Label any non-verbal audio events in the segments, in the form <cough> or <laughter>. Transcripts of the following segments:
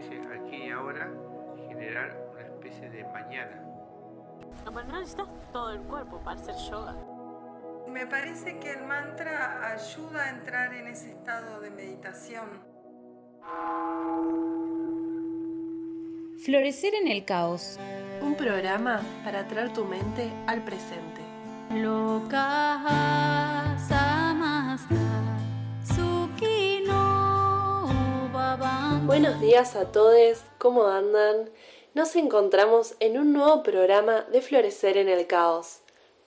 ese aquí y ahora y generar una especie de mañana. No, no necesitas todo el cuerpo para hacer yoga. Me parece que el mantra ayuda a entrar en ese estado de meditación. Florecer en el caos. Un programa para traer tu mente al presente. Buenos días a todos, ¿cómo andan? Nos encontramos en un nuevo programa de Florecer en el Caos.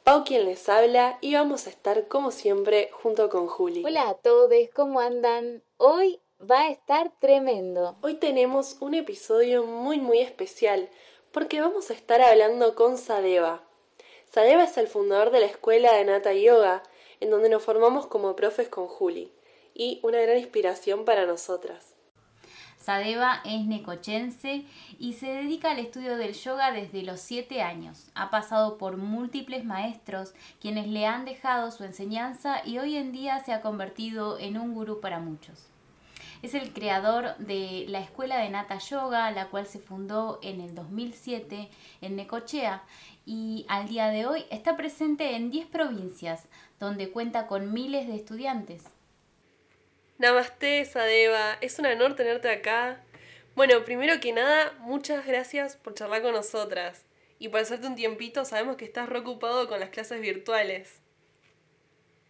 Pau quien les habla y vamos a estar como siempre junto con Juli. Hola a todos, ¿cómo andan? Hoy va a estar tremendo. Hoy tenemos un episodio muy muy especial porque vamos a estar hablando con Sadeva. Sadeva es el fundador de la escuela de Nata Yoga, en donde nos formamos como profes con Juli, y una gran inspiración para nosotras. Sadeva es necochense y se dedica al estudio del yoga desde los 7 años. Ha pasado por múltiples maestros quienes le han dejado su enseñanza y hoy en día se ha convertido en un gurú para muchos. Es el creador de la Escuela de Nata Yoga, la cual se fundó en el 2007 en Necochea y al día de hoy está presente en 10 provincias, donde cuenta con miles de estudiantes. Namaste, Sadeva. Es un honor tenerte acá. Bueno, primero que nada, muchas gracias por charlar con nosotras. Y por hacerte un tiempito, sabemos que estás reocupado con las clases virtuales.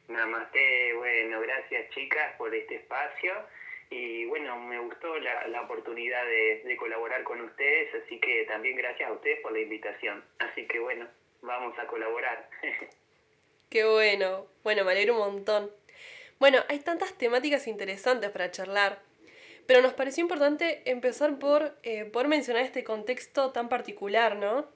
Namaste, bueno, gracias chicas por este espacio. Y bueno, me gustó la, la oportunidad de, de colaborar con ustedes, así que también gracias a ustedes por la invitación. Así que bueno, vamos a colaborar. <laughs> Qué bueno. Bueno, me alegro un montón. Bueno, hay tantas temáticas interesantes para charlar, pero nos pareció importante empezar por, eh, por mencionar este contexto tan particular, ¿no?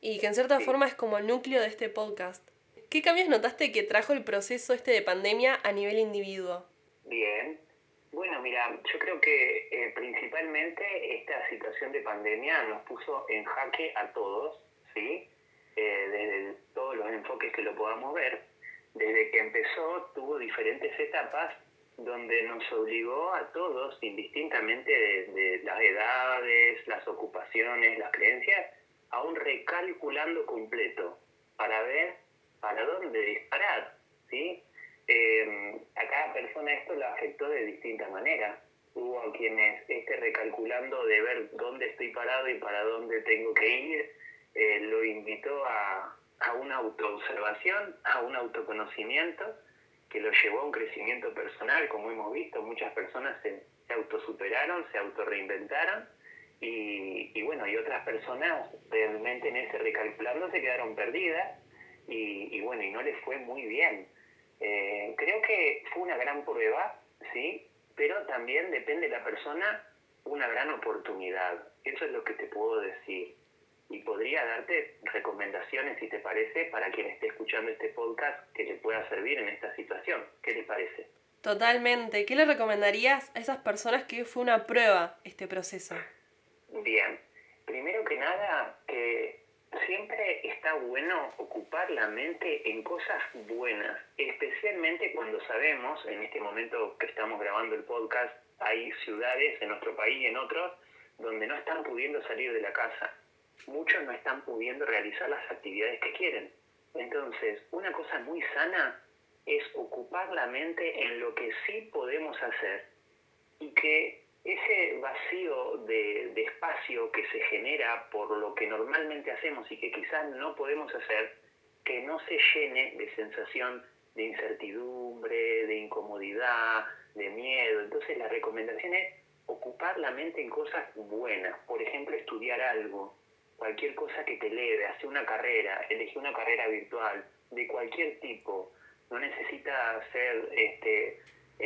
Y que en cierta forma es como el núcleo de este podcast. ¿Qué cambios notaste que trajo el proceso este de pandemia a nivel individuo? Bien. Bueno, mira, yo creo que eh, principalmente esta situación de pandemia nos puso en jaque a todos, ¿sí? Eh, desde todos los enfoques que lo podamos ver desde que empezó tuvo diferentes etapas donde nos obligó a todos, indistintamente de, las edades, las ocupaciones, las creencias, a un recalculando completo para ver para dónde disparar. ¿sí? Eh, a cada persona esto lo afectó de distinta manera. Hubo a quienes este recalculando de ver dónde estoy parado y para dónde tengo que ir, eh, lo invitó a, a una autoobservación, a un autoconocimiento que lo llevó a un crecimiento personal, como hemos visto, muchas personas se, autosuperaron, se autorreinventaron y, y, bueno, y otras personas realmente en ese recalculando se quedaron perdidas y, y bueno, y no les fue muy bien. Eh, creo que fue una gran prueba, ¿sí? Pero también depende de la persona una gran oportunidad. Eso es lo que te puedo decir y podría darte recomendaciones, si te parece, para quien esté escuchando este podcast que le pueda servir en esta situación. ¿Qué te parece? Totalmente. ¿Qué le recomendarías a esas personas que fue una prueba este proceso? Bien. Primero que nada, que siempre está bueno ocupar la mente en cosas buenas, especialmente cuando sabemos, en este momento que estamos grabando el podcast, hay ciudades en nuestro país y en otros donde no están pudiendo salir de la casa muchos no están pudiendo realizar las actividades que quieren. Entonces, una cosa muy sana es ocupar la mente en lo que sí podemos hacer y que ese vacío de, espacio que se genera por lo que normalmente hacemos y que quizás no podemos hacer, que no se llene de sensación de incertidumbre, de incomodidad, de miedo. Entonces la recomendación es ocupar la mente en cosas buenas, por ejemplo, estudiar algo, cualquier cosa que te eleve, hacer una carrera, elegir una carrera virtual, de cualquier tipo, no necesita ser este,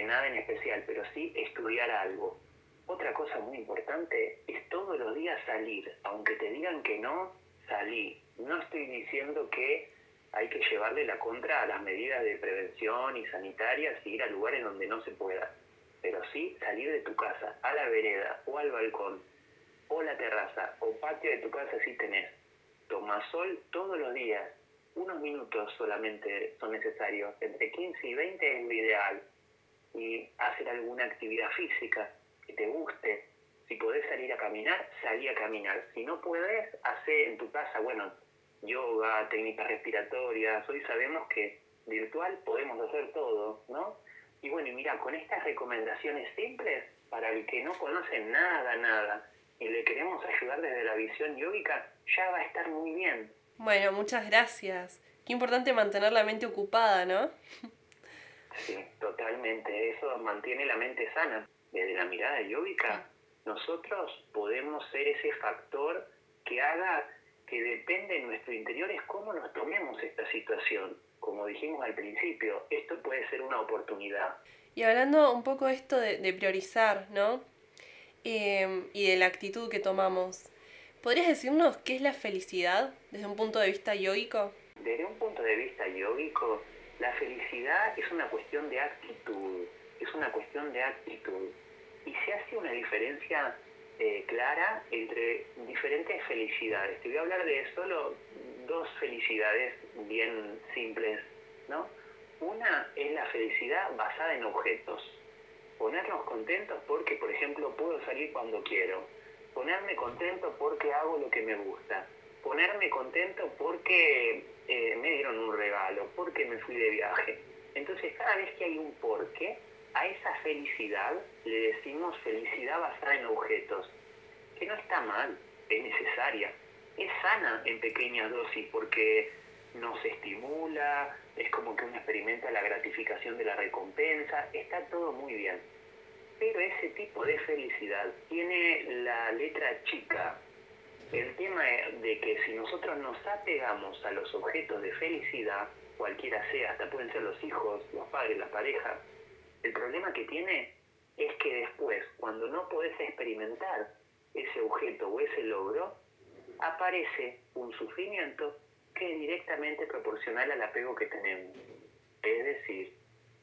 nada en especial, pero sí estudiar algo. Otra cosa muy importante es todos los días salir, aunque te digan que no, salí. No estoy diciendo que hay que llevarle la contra a las medidas de prevención y sanitarias y ir a lugares donde no se pueda, pero sí salir de tu casa, a la vereda o al balcón, o la terraza o patio de tu casa si tenés. Toma sol todos los días. Unos minutos solamente son necesarios. Entre 15 y 20 es lo ideal. Y hacer alguna actividad física que te guste. Si podés salir a caminar, salí a caminar. Si no puedes, hace en tu casa, bueno, yoga, técnicas respiratorias. Hoy sabemos que virtual podemos hacer todo, ¿no? Y bueno, y mira, con estas recomendaciones simples, para el que no conoce nada, nada, y le queremos ayudar desde la visión yógica, ya va a estar muy bien. Bueno, muchas gracias. Qué importante mantener la mente ocupada, ¿no? Sí, totalmente. Eso mantiene la mente sana. Desde la mirada yógica, nosotros podemos ser ese factor que haga que depende de nuestro interior es cómo nos tomemos esta situación. Como dijimos al principio, esto puede ser una oportunidad. Y hablando un poco de esto de, de priorizar, ¿no? Eh, y de la actitud que tomamos. ¿Podrías decirnos qué es la felicidad desde un punto de vista yógico? Desde un punto de vista yógico, la felicidad es una cuestión de actitud, es una cuestión de actitud. Y se hace una diferencia eh, clara entre diferentes felicidades. Te voy a hablar de solo dos felicidades bien simples, ¿no? Una es la felicidad basada en objetos. Ponernos contentos porque, por ejemplo, puedo salir cuando quiero. Ponerme contento porque hago lo que me gusta. Ponerme contento porque eh, me dieron un regalo, porque me fui de viaje. Entonces, cada vez que hay un porqué, a esa felicidad le decimos felicidad basada en objetos, que no está mal, es necesaria, es sana en pequeñas dosis porque nos estimula, es como que uno experimenta la gratificación de la recompensa, está todo muy bien. Pero ese tipo de felicidad tiene la letra chica. El tema de que si nosotros nos apegamos a los objetos de felicidad, cualquiera sea, hasta pueden ser los hijos, los padres, la pareja, el problema que tiene es que después, cuando no podés experimentar ese objeto o ese logro, aparece un sufrimiento que es directamente proporcional al apego que tenemos. Es decir,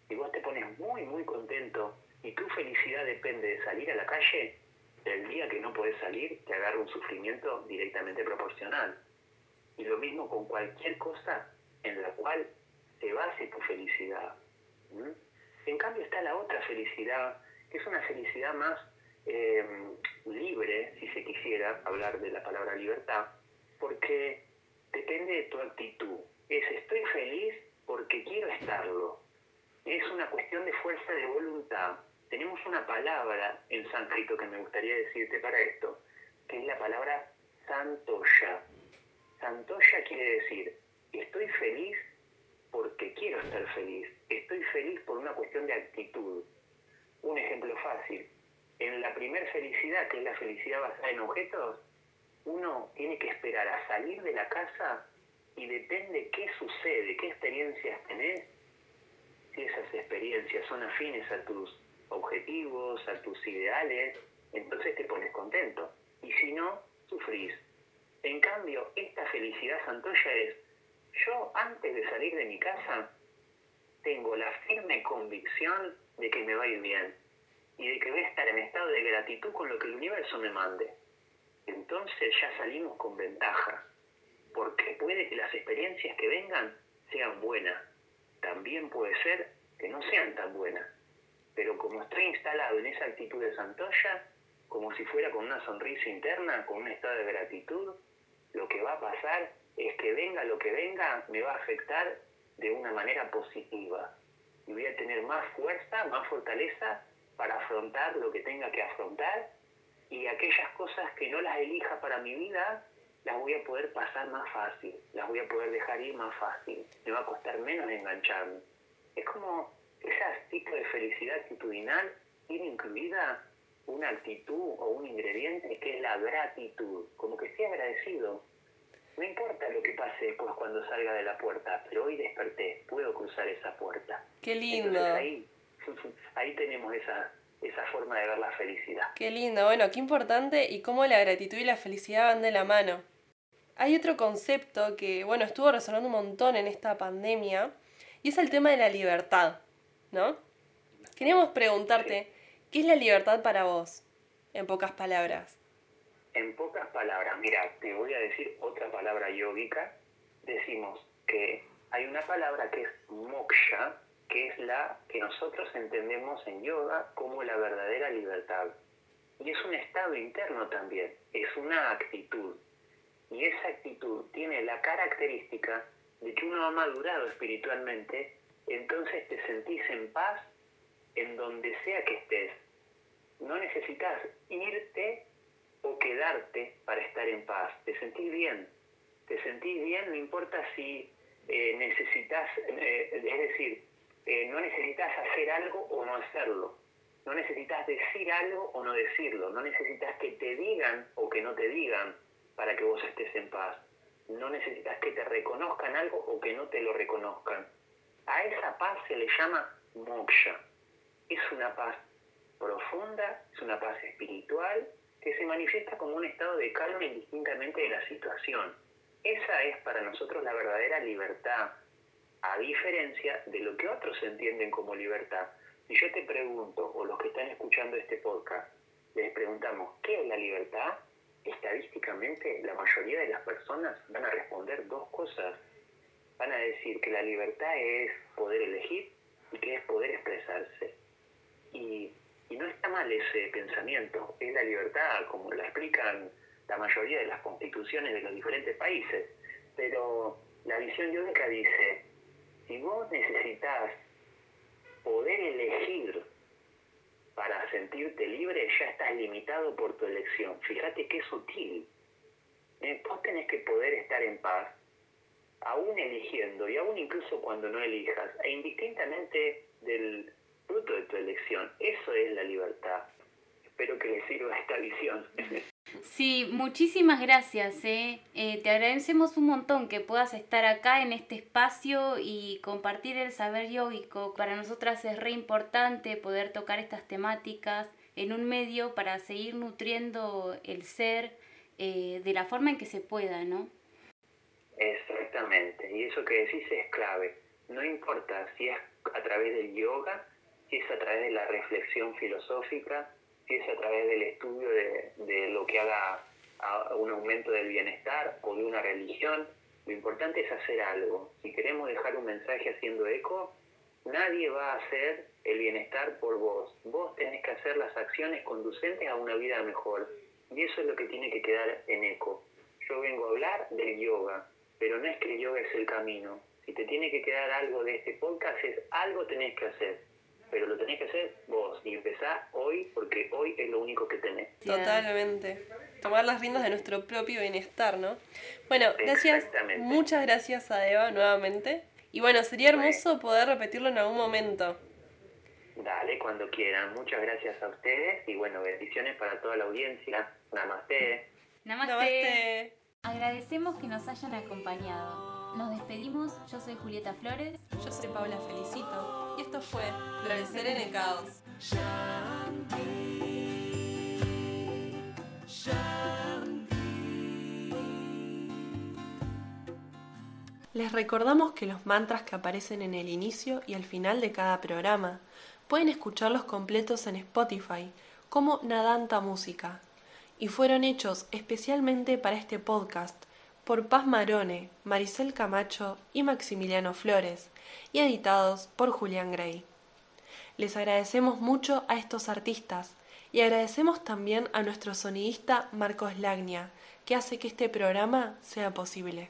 si vos te pones muy, muy contento y tu felicidad depende de salir a la calle, el día que no podés salir te agarra un sufrimiento directamente proporcional. Y lo mismo con cualquier cosa en la cual se base tu felicidad. En cambio está la otra felicidad, que es una felicidad más eh, libre, si se quisiera hablar de la palabra libertad, porque depende de tu actitud. Es estoy feliz porque quiero estarlo. Es una cuestión de fuerza de voluntad. Tenemos una palabra en sánscrito que me gustaría decirte para esto, que es la palabra santoya. Santoya quiere decir, estoy feliz porque quiero estar feliz. Estoy feliz por una cuestión de actitud. Un ejemplo fácil. En la primer felicidad, que es la felicidad basada en objetos, uno tiene que esperar a salir de la casa y depende qué sucede, qué experiencias tenés, si esas experiencias son afines a tus objetivos, a tus ideales, entonces te pones contento. Y si no, sufrís. En cambio, esta felicidad santoya es, yo antes de salir de mi casa, tengo la firme convicción de que me va a ir bien y de que voy a estar en estado de gratitud con lo que el universo me mande. Entonces ya salimos con ventaja, porque puede que las experiencias que vengan sean buenas, también puede ser que no sean tan buenas, pero como estoy instalado en esa actitud de Santoya, como si fuera con una sonrisa interna, con un estado de gratitud, lo que va a pasar es que venga lo que venga, me va a afectar de una manera positiva. Y voy a tener más fuerza, más fortaleza para afrontar lo que tenga que afrontar y aquellas cosas que no las elija para mi vida, las voy a poder pasar más fácil, las voy a poder dejar ir más fácil, me va a costar menos engancharme. Es como ese tipo de felicidad actitudinal tiene incluida una actitud o un ingrediente que es la gratitud, como que esté agradecido. No importa lo que pase después cuando salga de la puerta, pero hoy desperté, puedo cruzar esa puerta. Qué lindo. Entonces ahí, <laughs> ahí tenemos esa, esa forma de ver la felicidad. Qué lindo, bueno, qué importante y cómo la gratitud y la felicidad van de la mano. Hay otro concepto que, bueno, estuvo resonando un montón en esta pandemia y es el tema de la libertad, ¿no? Queríamos preguntarte, ¿qué es la libertad para vos? En pocas palabras. En pocas palabras, mira, te voy a decir otra palabra yógica. Decimos que hay una palabra que es moksha, que es la que nosotros entendemos en yoga como la verdadera libertad. y es un estado interno también, es una actitud. Y esa actitud tiene la característica de que uno ha madurado espiritualmente, entonces te sentís en paz en donde sea que estés. No necesitas irte o quedarte para estar en paz. Te sentís bien. Te sentís bien, no importa si eh, necesitas, eh, es decir, eh, no necesitas hacer algo o no hacerlo. No necesitas decir algo o no decirlo. No necesitas que te digan o que no te digan para que vos estés en paz. No necesitas que te reconozcan algo o que no te lo reconozcan. A esa paz se le llama moksha. Es una paz profunda, es una paz espiritual que se manifiesta como un estado de calma indistintamente de la situación. Esa es para nosotros la verdadera libertad, a diferencia de lo que otros entienden como libertad. Si yo te pregunto, o los que están escuchando este podcast, les preguntamos, ¿qué es la libertad? Estadísticamente, la mayoría de las personas van a responder dos cosas. Van a decir que la libertad es poder elegir y que es poder expresarse. Y, no está mal ese pensamiento, es la libertad, como la explican la mayoría de las constituciones de los diferentes países. Pero la visión yódica dice, si vos necesitas poder elegir para sentirte libre, ya estás limitado por tu elección. Fíjate qué sutil. Eh, vos tenés que poder estar en paz, aún eligiendo, y aún incluso cuando no elijas, e indistintamente del fruto de tu elección. Eso es la libertad. Espero que les sirva esta visión. <laughs> Sí, muchísimas gracias. Eh. Eh, te agradecemos un montón que puedas estar acá en este espacio y compartir el saber yógico. Para nosotras es re importante poder tocar estas temáticas en un medio para seguir nutriendo el ser eh, de la forma en que se pueda, ¿no? Exactamente, y eso que decís es clave. No importa si es a través del yoga, si es a través de la reflexión filosófica, si es a través del estudio de, lo que haga un aumento del bienestar o de una religión, lo importante es hacer algo. Si queremos dejar un mensaje haciendo eco, nadie va a hacer el bienestar por vos. Vos tenés que hacer las acciones conducentes a una vida mejor. Y eso es lo que tiene que quedar en eco. Yo vengo a hablar del yoga, pero no es que el yoga es el camino. Si te tiene que quedar algo de este podcast, es algo tenés que hacer pero lo tenés que hacer vos y empezar hoy porque hoy es lo único que tenés. Totalmente. Tomar las riendas de nuestro propio bienestar, ¿no? Bueno, gracias. Muchas gracias a Eva nuevamente. Y bueno, sería hermoso poder repetirlo en algún momento. Dale, cuando quieran. Muchas gracias a ustedes y bueno, bendiciones para toda la audiencia. Namaste. Namaste. Namaste. Agradecemos que nos hayan acompañado. Nos despedimos, yo soy Julieta Flores. Yo soy Paula Felicito. Y esto fue Florecer en el Caos. Les recordamos que los mantras que aparecen en el inicio y al final de cada programa pueden escucharlos completos en Spotify como Nadanta Música y fueron hechos especialmente para este podcast por Paz Marone, Maricel Camacho y Maximiliano Flores, y editados por Julián Gray. Les agradecemos mucho a estos artistas y agradecemos también a nuestro sonidista Marcos Lagnia, que hace que este programa sea posible.